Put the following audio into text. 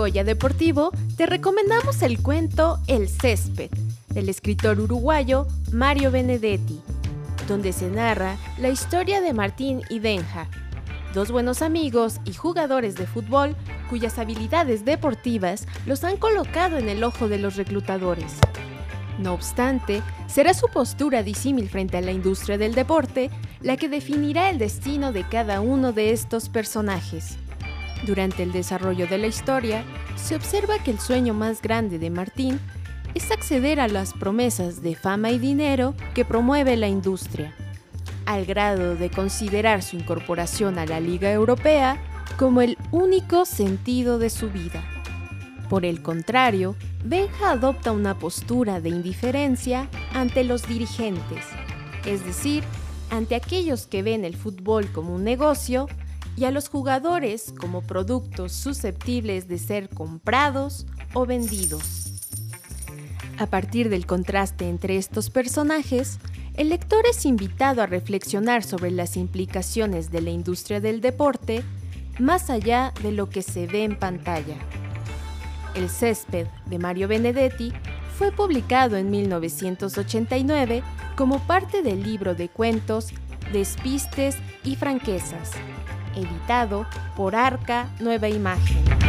Goya Deportivo te recomendamos el cuento El césped, del escritor uruguayo Mario Benedetti, donde se narra la historia de Martín y Benja, dos buenos amigos y jugadores de fútbol cuyas habilidades deportivas los han colocado en el ojo de los reclutadores. No obstante, será su postura disímil frente a la industria del deporte la que definirá el destino de cada uno de estos personajes. Durante el desarrollo de la historia, se observa que el sueño más grande de Martín es acceder a las promesas de fama y dinero que promueve la industria, al grado de considerar su incorporación a la Liga Europea como el único sentido de su vida. Por el contrario, Benja adopta una postura de indiferencia ante los dirigentes, es decir, ante aquellos que ven el fútbol como un negocio y a los jugadores como productos susceptibles de ser comprados o vendidos. A partir del contraste entre estos personajes, el lector es invitado a reflexionar sobre las implicaciones de la industria del deporte más allá de lo que se ve en pantalla. El césped de Mario Benedetti fue publicado en 1989 como parte del libro de cuentos Despistes y Franquezas, editado por Arca Nueva Imagen.